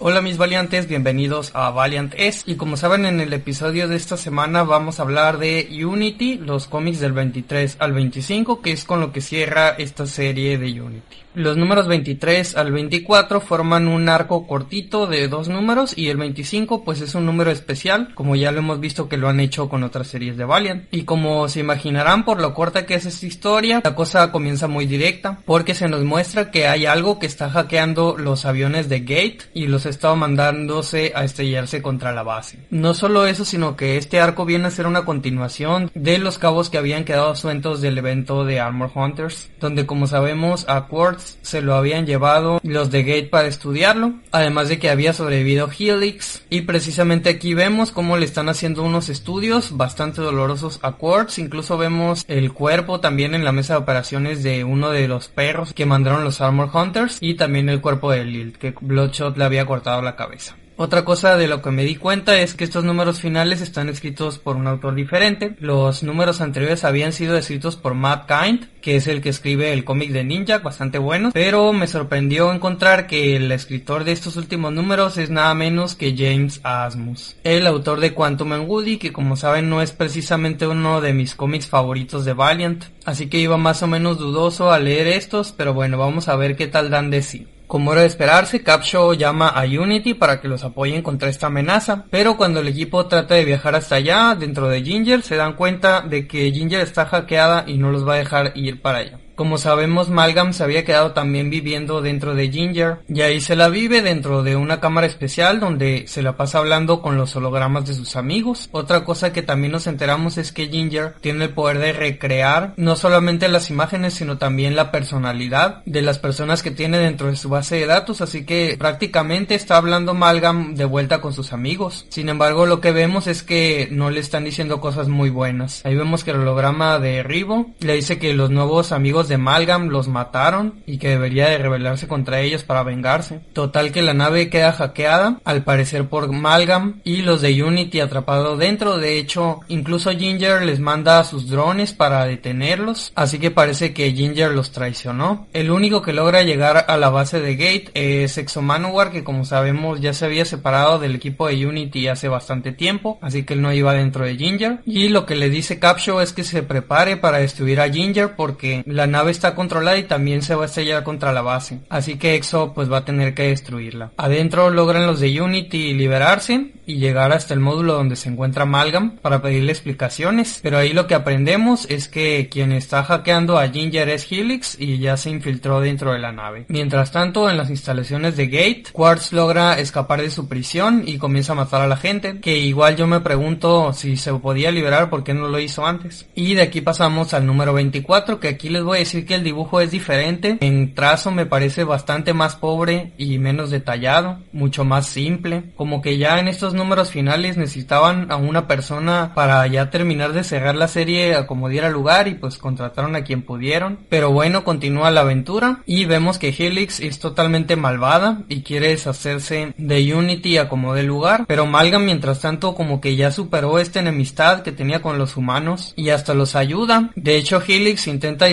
Hola mis valiantes, bienvenidos a Valiant S y como saben en el episodio de esta semana vamos a hablar de Unity, los cómics del 23 al 25 que es con lo que cierra esta serie de Unity. Los números 23 al 24 forman un arco cortito de dos números y el 25 pues es un número especial, como ya lo hemos visto que lo han hecho con otras series de Valiant. Y como se imaginarán por lo corta que es esta historia, la cosa comienza muy directa, porque se nos muestra que hay algo que está hackeando los aviones de Gate y los está mandándose a estrellarse contra la base. No solo eso, sino que este arco viene a ser una continuación de los cabos que habían quedado sueltos del evento de Armor Hunters, donde como sabemos a Quartz se lo habían llevado los de Gate para estudiarlo, además de que había sobrevivido Helix y precisamente aquí vemos cómo le están haciendo unos estudios bastante dolorosos a Quartz, incluso vemos el cuerpo también en la mesa de operaciones de uno de los perros que mandaron los Armor Hunters y también el cuerpo de Lil que Bloodshot le había cortado la cabeza. Otra cosa de lo que me di cuenta es que estos números finales están escritos por un autor diferente. Los números anteriores habían sido escritos por Matt Kind, que es el que escribe el cómic de Ninja, bastante bueno, pero me sorprendió encontrar que el escritor de estos últimos números es nada menos que James Asmus, el autor de Quantum and Woody, que como saben no es precisamente uno de mis cómics favoritos de Valiant, así que iba más o menos dudoso a leer estos, pero bueno, vamos a ver qué tal dan de sí. Como era de esperarse, Capshaw llama a Unity para que los apoyen contra esta amenaza, pero cuando el equipo trata de viajar hasta allá, dentro de Ginger, se dan cuenta de que Ginger está hackeada y no los va a dejar ir para allá. Como sabemos, Malgam se había quedado también viviendo dentro de Ginger, y ahí se la vive dentro de una cámara especial donde se la pasa hablando con los hologramas de sus amigos. Otra cosa que también nos enteramos es que Ginger tiene el poder de recrear no solamente las imágenes, sino también la personalidad de las personas que tiene dentro de su base de datos, así que prácticamente está hablando Malgam de vuelta con sus amigos. Sin embargo, lo que vemos es que no le están diciendo cosas muy buenas. Ahí vemos que el holograma de Rivo le dice que los nuevos amigos de Malgam los mataron y que debería de rebelarse contra ellos para vengarse. Total que la nave queda hackeada, al parecer por Malgam y los de Unity atrapado dentro. De hecho, incluso Ginger les manda a sus drones para detenerlos, así que parece que Ginger los traicionó. El único que logra llegar a la base de Gate es Exo Manowar, que como sabemos ya se había separado del equipo de Unity hace bastante tiempo, así que él no iba dentro de Ginger. Y lo que le dice Capshaw es que se prepare para destruir a Ginger porque la nave nave está controlada y también se va a estrellar contra la base, así que Exo pues va a tener que destruirla. Adentro logran los de Unity liberarse y llegar hasta el módulo donde se encuentra Amalgam para pedirle explicaciones, pero ahí lo que aprendemos es que quien está hackeando a Ginger es Helix y ya se infiltró dentro de la nave. Mientras tanto, en las instalaciones de Gate, Quartz logra escapar de su prisión y comienza a matar a la gente, que igual yo me pregunto si se podía liberar, ¿por qué no lo hizo antes? Y de aquí pasamos al número 24, que aquí les voy a que el dibujo es diferente. En trazo me parece bastante más pobre y menos detallado, mucho más simple. Como que ya en estos números finales necesitaban a una persona para ya terminar de cerrar la serie a como diera lugar y pues contrataron a quien pudieron. Pero bueno, continúa la aventura y vemos que Helix es totalmente malvada y quiere deshacerse de Unity a como dé lugar. Pero Malgam mientras tanto como que ya superó esta enemistad que tenía con los humanos y hasta los ayuda. De hecho Helix intenta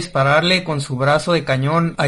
con su brazo de cañón a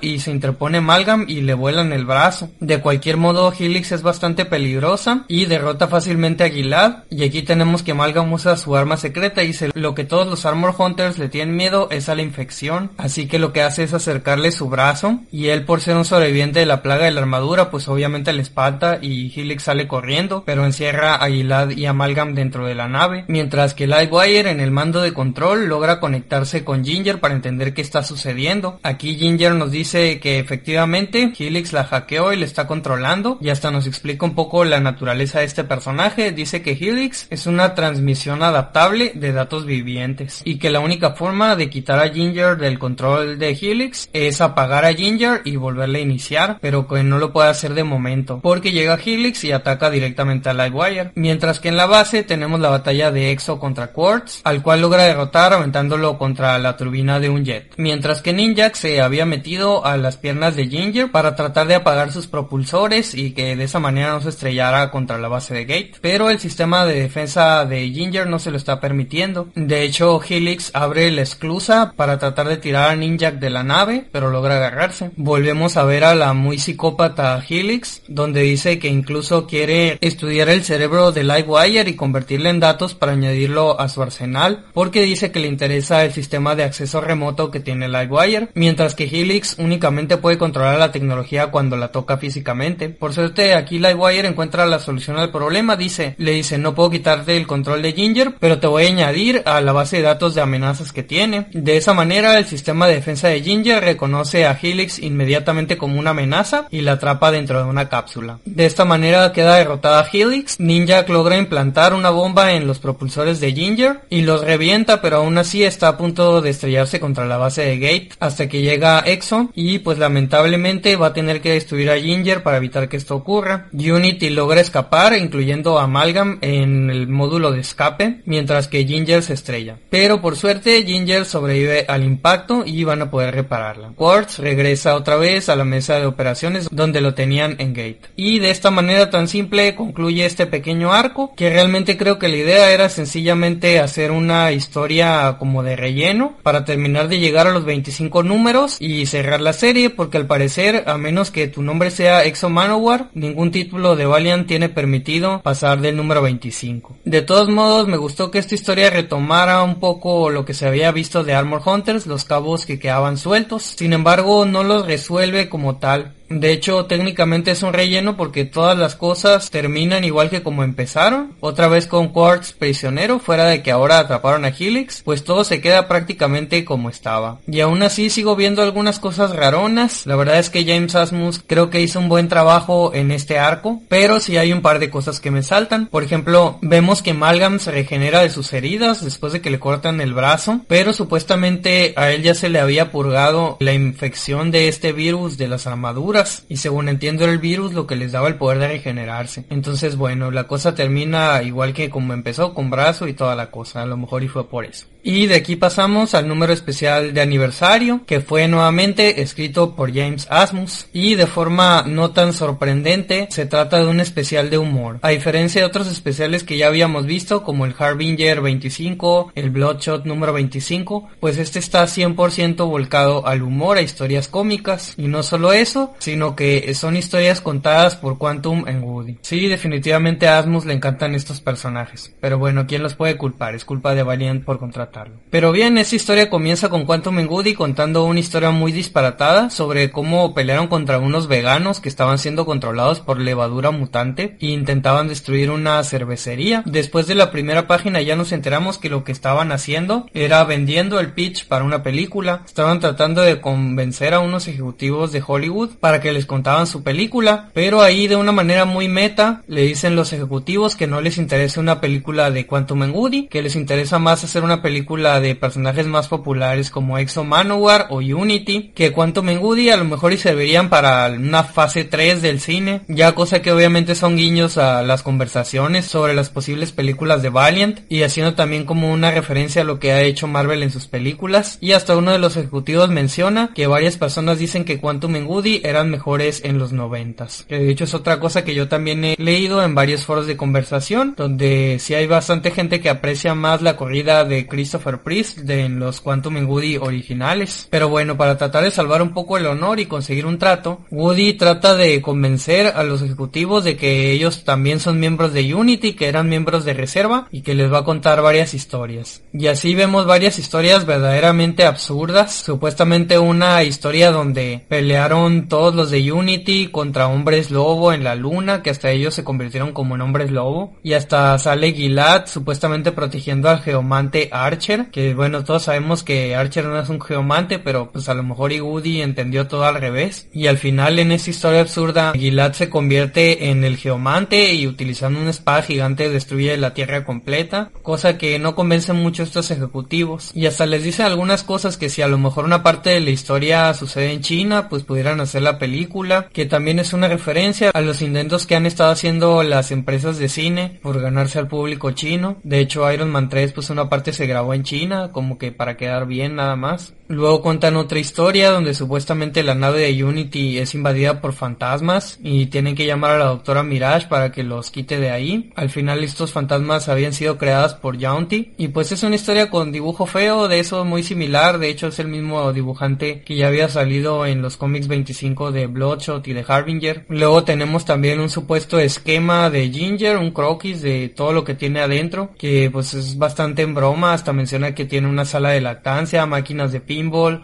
y se interpone Malgam y le vuelan el brazo. De cualquier modo, Helix es bastante peligrosa y derrota fácilmente a Gilad. Y aquí tenemos que Malgam usa su arma secreta y dice lo que todos los Armor Hunters le tienen miedo es a la infección. Así que lo que hace es acercarle su brazo y él por ser un sobreviviente de la plaga de la armadura pues obviamente le espalda y Helix sale corriendo pero encierra a Gilad y a Malgam dentro de la nave. Mientras que Lightwire en el mando de control logra conectarse con Ginger para entender que está sucediendo. Aquí Ginger nos dice que efectivamente Helix la hackeó y le está controlando y hasta nos explica un poco la naturaleza de este personaje. Dice que Helix es una transmisión adaptable de datos vivientes y que la única forma de quitar a Ginger del control de Helix es apagar a Ginger y volverle a iniciar, pero que no lo puede hacer de momento porque llega Helix y ataca directamente a Livewire. Mientras que en la base tenemos la batalla de Exo contra Quartz, al cual logra derrotar aumentándolo contra la turbina de un jet. Mientras que Ninjak se había metido a las piernas de Ginger para tratar de apagar sus propulsores y que de esa manera no se estrellara contra la base de Gate, pero el sistema de defensa de Ginger no se lo está permitiendo. De hecho, Helix abre la esclusa para tratar de tirar a Ninjak de la nave, pero logra agarrarse. Volvemos a ver a la muy psicópata Helix, donde dice que incluso quiere estudiar el cerebro de Livewire y convertirlo en datos para añadirlo a su arsenal, porque dice que le interesa el sistema de acceso remoto que tiene Livewire, mientras que Helix únicamente puede controlar la tecnología cuando la toca físicamente. Por suerte, aquí Livewire encuentra la solución al problema, dice, le dice, no puedo quitarte el control de Ginger, pero te voy a añadir a la base de datos de amenazas que tiene. De esa manera, el sistema de defensa de Ginger reconoce a Helix inmediatamente como una amenaza y la atrapa dentro de una cápsula. De esta manera queda derrotada Helix, Ninja logra implantar una bomba en los propulsores de Ginger y los revienta, pero aún así está a punto de estrellarse contra la base de Gate hasta que llega Exxon y pues lamentablemente va a tener que destruir a Ginger para evitar que esto ocurra. Unity logra escapar, incluyendo a Amalgam en el módulo de escape, mientras que Ginger se estrella. Pero por suerte Ginger sobrevive al impacto y van a poder repararla. Quartz regresa otra vez a la mesa de operaciones donde lo tenían en Gate. Y de esta manera tan simple concluye este pequeño arco, que realmente creo que la idea era sencillamente hacer una historia como de relleno para terminar de llegar a los 25 números y cerrar la serie, porque al parecer, a menos que tu nombre sea Exo Manowar, ningún título de Valiant tiene permitido pasar del número 25. De todos modos, me gustó que esta historia retomara un poco lo que se había visto de Armor Hunters, los cabos que quedaban sueltos. Sin embargo, no los resuelve como tal. De hecho, técnicamente es un relleno porque todas las cosas terminan igual que como empezaron. Otra vez con Quartz prisionero, fuera de que ahora atraparon a Helix, pues todo se queda prácticamente como estaba. Y aún así sigo viendo algunas cosas raronas. La verdad es que James Asmus creo que hizo un buen trabajo en este arco, pero sí hay un par de cosas que me saltan. Por ejemplo, vemos que Malgam se regenera de sus heridas después de que le cortan el brazo, pero supuestamente a él ya se le había purgado la infección de este virus de las armaduras y según entiendo el virus lo que les daba el poder de regenerarse. Entonces bueno, la cosa termina igual que como empezó con brazo y toda la cosa, a lo mejor y fue por eso. Y de aquí pasamos al número especial de aniversario, que fue nuevamente escrito por James Asmus, y de forma no tan sorprendente, se trata de un especial de humor. A diferencia de otros especiales que ya habíamos visto, como el Harbinger 25, el Bloodshot número 25, pues este está 100% volcado al humor, a historias cómicas, y no solo eso, sino que son historias contadas por Quantum en Woody. Sí, definitivamente a Asmus le encantan estos personajes, pero bueno, ¿quién los puede culpar? Es culpa de Valiant por contratar pero bien, esta historia comienza con Quantum Woody contando una historia muy disparatada sobre cómo pelearon contra unos veganos que estaban siendo controlados por levadura mutante e intentaban destruir una cervecería. Después de la primera página ya nos enteramos que lo que estaban haciendo era vendiendo el pitch para una película. Estaban tratando de convencer a unos ejecutivos de Hollywood para que les contaban su película, pero ahí de una manera muy meta le dicen los ejecutivos que no les interesa una película de Quantum Woody, que les interesa más hacer una película de personajes más populares como Exo Manowar o Unity, que Quantum Woody a lo mejor y servirían para una fase 3 del cine, ya cosa que obviamente son guiños a las conversaciones sobre las posibles películas de Valiant y haciendo también como una referencia a lo que ha hecho Marvel en sus películas. Y hasta uno de los ejecutivos menciona que varias personas dicen que Quantum Woody mejores en los noventas, que de hecho es otra cosa que yo también he leído en varios foros de conversación donde si hay bastante gente que aprecia más la corrida de Chris Christopher Priest de los Quantum Woody originales. Pero bueno, para tratar de salvar un poco el honor y conseguir un trato, Woody trata de convencer a los ejecutivos de que ellos también son miembros de Unity, que eran miembros de reserva y que les va a contar varias historias. Y así vemos varias historias verdaderamente absurdas, supuestamente una historia donde pelearon todos los de Unity contra hombres lobo en la luna, que hasta ellos se convirtieron como en hombres lobo, y hasta sale Gilad supuestamente protegiendo al geomante Arch que bueno, todos sabemos que Archer no es un geomante, pero pues a lo mejor Woody entendió todo al revés. Y al final en esa historia absurda, Gilad se convierte en el geomante y utilizando una espada gigante destruye la tierra completa, cosa que no convence mucho a estos ejecutivos. Y hasta les dice algunas cosas que si a lo mejor una parte de la historia sucede en China, pues pudieran hacer la película, que también es una referencia a los intentos que han estado haciendo las empresas de cine por ganarse al público chino. De hecho, Iron Man 3 pues una parte se grabó en China, como que para quedar bien nada más. Luego cuentan otra historia donde supuestamente la nave de Unity es invadida por fantasmas y tienen que llamar a la doctora Mirage para que los quite de ahí. Al final estos fantasmas habían sido creadas por Jaunty y pues es una historia con dibujo feo, de eso muy similar, de hecho es el mismo dibujante que ya había salido en los cómics 25 de Bloodshot y de Harbinger. Luego tenemos también un supuesto esquema de Ginger, un croquis de todo lo que tiene adentro, que pues es bastante en broma, hasta menciona que tiene una sala de lactancia, máquinas de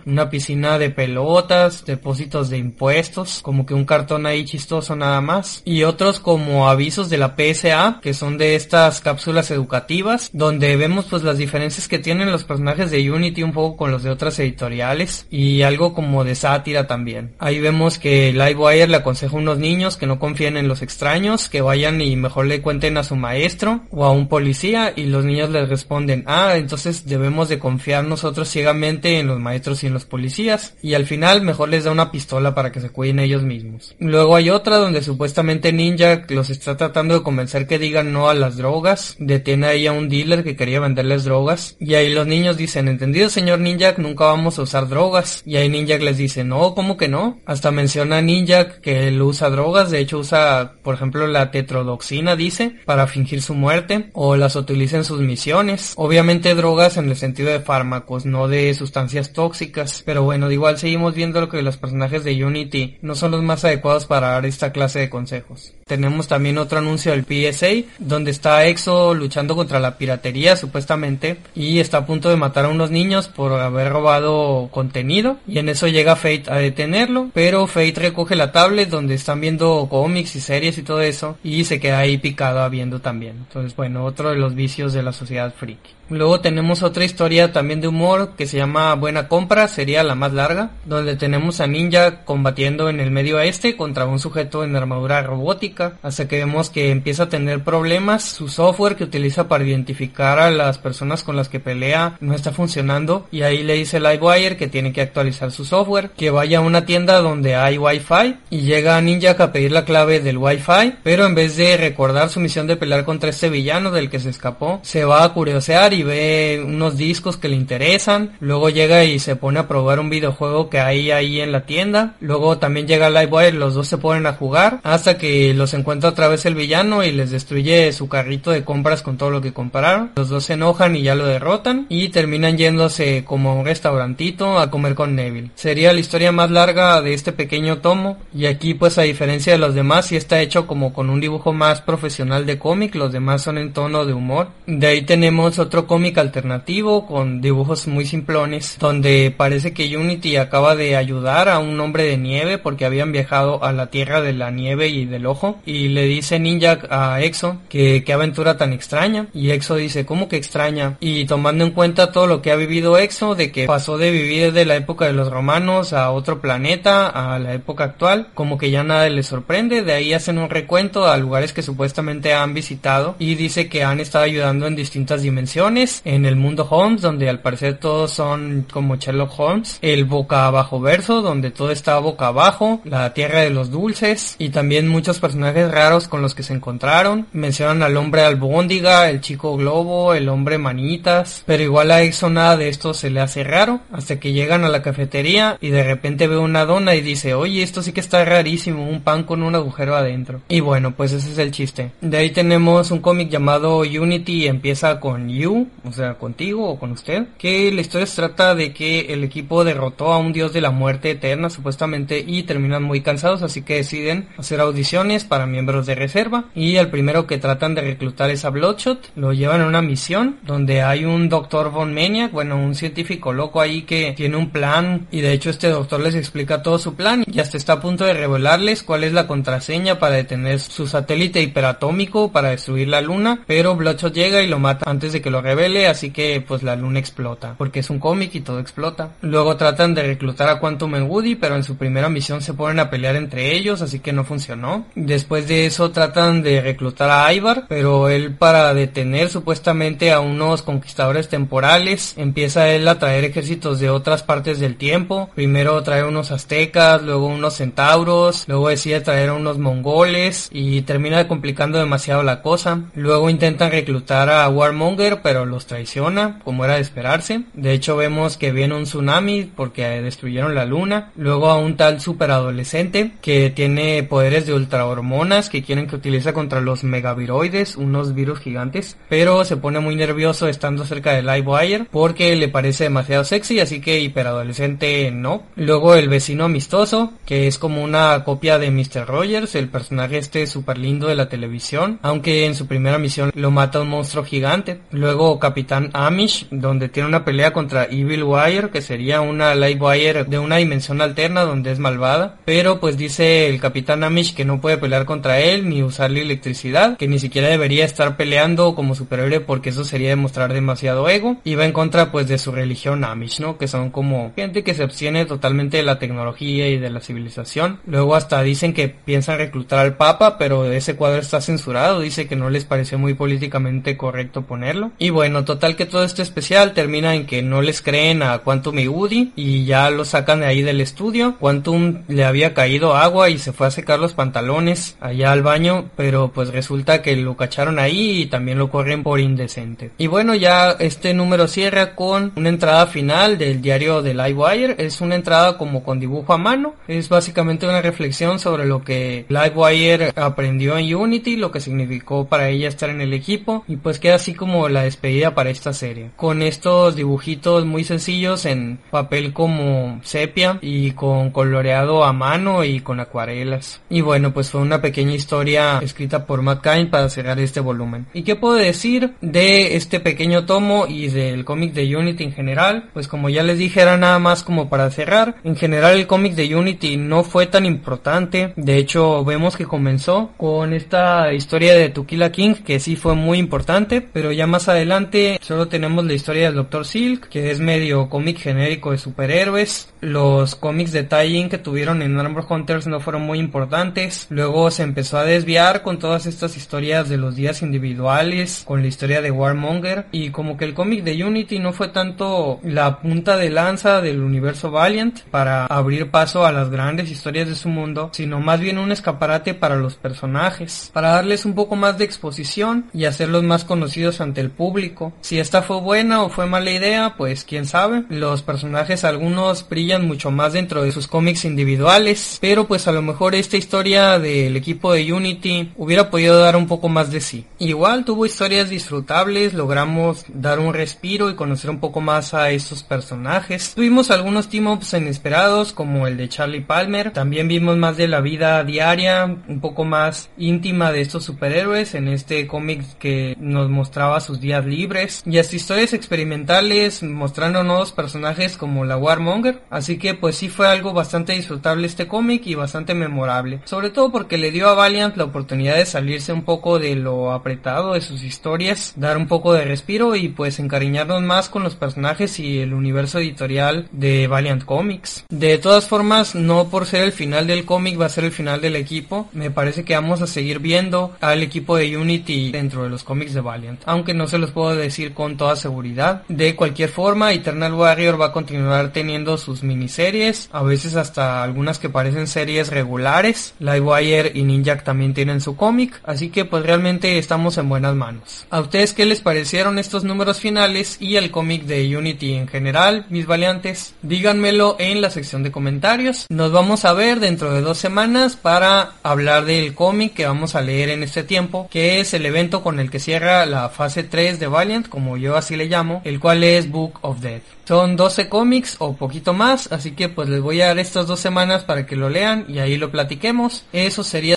una piscina de pelotas, depósitos de impuestos, como que un cartón ahí chistoso nada más, y otros como avisos de la PSA, que son de estas cápsulas educativas, donde vemos pues las diferencias que tienen los personajes de Unity un poco con los de otras editoriales, y algo como de sátira también. Ahí vemos que Livewire le aconseja a unos niños que no confíen en los extraños, que vayan y mejor le cuenten a su maestro o a un policía, y los niños les responden, ah, entonces debemos de confiar nosotros ciegamente en los maestros y en los policías y al final mejor les da una pistola para que se cuiden ellos mismos. Luego hay otra donde supuestamente Ninja los está tratando de convencer que digan no a las drogas, detiene ahí a un dealer que quería venderles drogas y ahí los niños dicen, entendido señor Ninja, nunca vamos a usar drogas y ahí Ninja les dice, no, ¿cómo que no? Hasta menciona Ninja que él usa drogas, de hecho usa por ejemplo la tetrodoxina dice para fingir su muerte o las utiliza en sus misiones, obviamente drogas en el sentido de fármacos, no de sustancias tóxicas. Pero bueno, igual seguimos viendo lo que los personajes de Unity no son los más adecuados para dar esta clase de consejos. Tenemos también otro anuncio del PSA, donde está EXO luchando contra la piratería supuestamente y está a punto de matar a unos niños por haber robado contenido y en eso llega Fate a detenerlo, pero Fate recoge la tablet donde están viendo cómics y series y todo eso y se queda ahí picado viendo también. Entonces bueno, otro de los vicios de la sociedad friki. Luego tenemos otra historia también de humor que se llama Buena Compra, sería la más larga, donde tenemos a Ninja combatiendo en el medio oeste contra un sujeto en armadura robótica, hasta que vemos que empieza a tener problemas, su software que utiliza para identificar a las personas con las que pelea no está funcionando y ahí le dice Livewire que tiene que actualizar su software, que vaya a una tienda donde hay wifi y llega a Ninja a pedir la clave del wifi, pero en vez de recordar su misión de pelear contra este villano del que se escapó, se va a curiosear y ve unos discos que le interesan, luego llega y se pone a probar un videojuego que hay ahí en la tienda, luego también llega Livewire, los dos se ponen a jugar hasta que los encuentra otra vez el villano y les destruye su carrito de compras con todo lo que compraron, los dos se enojan y ya lo derrotan y terminan yéndose como a un restaurantito a comer con Neville. Sería la historia más larga de este pequeño tomo y aquí pues a diferencia de los demás sí está hecho como con un dibujo más profesional de cómic, los demás son en tono de humor. De ahí tenemos otro cómic alternativo con dibujos muy simplones donde parece que Unity acaba de ayudar a un hombre de nieve porque habían viajado a la tierra de la nieve y del ojo y le dice Ninja a Exo que qué aventura tan extraña y Exo dice ¿cómo que extraña? y tomando en cuenta todo lo que ha vivido Exo de que pasó de vivir de la época de los romanos a otro planeta a la época actual como que ya nada le sorprende de ahí hacen un recuento a lugares que supuestamente han visitado y dice que han estado ayudando en distintas dimensiones en el mundo Holmes, donde al parecer todos son como Sherlock Holmes, el boca abajo verso, donde todo está boca abajo, la tierra de los dulces, y también muchos personajes raros con los que se encontraron. Mencionan al hombre albóndiga, el chico globo, el hombre manitas, pero igual a Exo nada de esto se le hace raro, hasta que llegan a la cafetería y de repente ve una dona y dice, oye, esto sí que está rarísimo, un pan con un agujero adentro. Y bueno, pues ese es el chiste. De ahí tenemos un cómic llamado Unity, empieza con You, o sea, contigo o con usted, que la historia se trata de que el equipo derrotó a un dios de la muerte eterna supuestamente y terminan muy cansados, así que deciden hacer audiciones para miembros de reserva y el primero que tratan de reclutar es a Bloodshot, lo llevan a una misión donde hay un doctor Von Maniac, bueno, un científico loco ahí que tiene un plan y de hecho este doctor les explica todo su plan y hasta está a punto de revelarles cuál es la contraseña para detener su satélite hiperatómico para destruir la luna, pero Bloodshot llega y lo mata antes de que lo revele así que pues la luna explota, porque es un cómic y todo explota. Luego tratan de reclutar a Quantum en Woody, pero en su primera misión se ponen a pelear entre ellos, así que no funcionó. Después de eso tratan de reclutar a Ivar, pero él para detener supuestamente a unos conquistadores temporales, empieza él a traer ejércitos de otras partes del tiempo. Primero trae unos aztecas, luego unos centauros, luego decide traer a unos mongoles y termina complicando demasiado la cosa. Luego intentan reclutar a Warmonger, pero los traiciona, como era de esperarse. De hecho vemos que viene un tsunami porque destruyeron la luna. Luego a un tal super adolescente que tiene poderes de ultra hormonas que quieren que utilice contra los megaviroides, unos virus gigantes. Pero se pone muy nervioso estando cerca de Livewire porque le parece demasiado sexy, así que hiperadolescente no. Luego el vecino amistoso, que es como una copia de Mr. Rogers, el personaje este súper lindo de la televisión, aunque en su primera misión lo mata un monstruo gigante. Luego Capitán Amish, donde tiene una pelea contra Evil Wire, que sería una Livewire de una dimensión alterna donde es malvada. Pero pues dice el Capitán Amish que no puede pelear contra él ni usarle electricidad, que ni siquiera debería estar peleando como superhéroe porque eso sería demostrar demasiado ego. Y va en contra pues de su religión Amish, ¿no? Que son como gente que se abstiene totalmente de la tecnología y de la civilización. Luego hasta dicen que piensan reclutar al Papa, pero ese cuadro está censurado, dice que no les pareció muy políticamente correcto ponerlo. Y total que todo este especial termina en que no les creen a Quantum y Woody y ya lo sacan de ahí del estudio. Quantum le había caído agua y se fue a secar los pantalones allá al baño, pero pues resulta que lo cacharon ahí y también lo corren por indecente. Y bueno, ya este número cierra con una entrada final del diario de Livewire. Es una entrada como con dibujo a mano. Es básicamente una reflexión sobre lo que Livewire aprendió en Unity, lo que significó para ella estar en el equipo y pues queda así como la despedida para esta serie. Con estos dibujitos muy sencillos en papel como sepia y con coloreado a mano y con acuarelas. Y bueno, pues fue una pequeña historia escrita por Matt Cain para cerrar este volumen. ¿Y qué puedo decir de este pequeño tomo y del cómic de Unity en general? Pues como ya les dije era nada más como para cerrar. En general el cómic de Unity no fue tan importante. De hecho vemos que comenzó con esta historia de Tukila King que sí fue muy importante. Pero ya más adelante solo tenemos la historia del Dr. Silk que es medio cómic genérico de superhéroes. Los cómics de tie que tuvieron en Armor Hunters no fueron muy importantes. Luego se empezó a desviar con todas estas historias de los días individuales, con la historia de Warmonger. Y como que el cómic de Unity no fue tanto la punta de lanza del universo Valiant para abrir paso a las grandes historias de su mundo, sino más bien un escaparate para los personajes, para darles un poco más de exposición y hacerlos más conocidos ante el público. Si esta fue buena o fue mala idea, pues quién sabe. Los personajes algunos brillan mucho más dentro de sus cómics individuales, pero pues a lo mejor esta historia del equipo de Unity hubiera podido dar un poco más de sí. Igual tuvo historias disfrutables, logramos dar un respiro y conocer un poco más a estos personajes. Tuvimos algunos team-ups inesperados como el de Charlie Palmer, también vimos más de la vida diaria, un poco más íntima de estos superhéroes en este cómic que nos mostraba sus días libres y hasta historias experimentales mostrando nuevos personajes como la Warmonger, así que pues sí fue algo bastante disfrutable este cómic y bastante memorable, sobre todo porque le dio a Valiant la oportunidad de salirse un poco de lo apretado de sus historias, dar un poco de respiro y pues encariñarnos más con los personajes y el universo editorial de Valiant Comics. De todas formas, no por ser el final del cómic va a ser el final del equipo, me parece que vamos a seguir viendo al equipo de Unity dentro de los cómics de Valiant, aunque no se los puedo decir con toda seguridad. De cualquier forma, Eternal Warrior va a continuar teniendo sus miniseries, a veces hasta algunas que parecen series regulares. Livewire y Ninjak también tienen su cómic, así que pues realmente estamos en buenas manos. ¿A ustedes qué les parecieron estos números finales y el cómic de Unity en general, mis valiantes? Díganmelo en la sección de comentarios. Nos vamos a ver dentro de dos semanas para hablar del cómic que vamos a leer en este tiempo, que es el evento con el que cierra la fase 3 de Valiant, como yo así le llamo, el cual es Book of Death. Son 12 cómics o poquito más, así que pues les voy a dar estas dos semanas para que lo lean y ahí lo platiquemos. Eso sería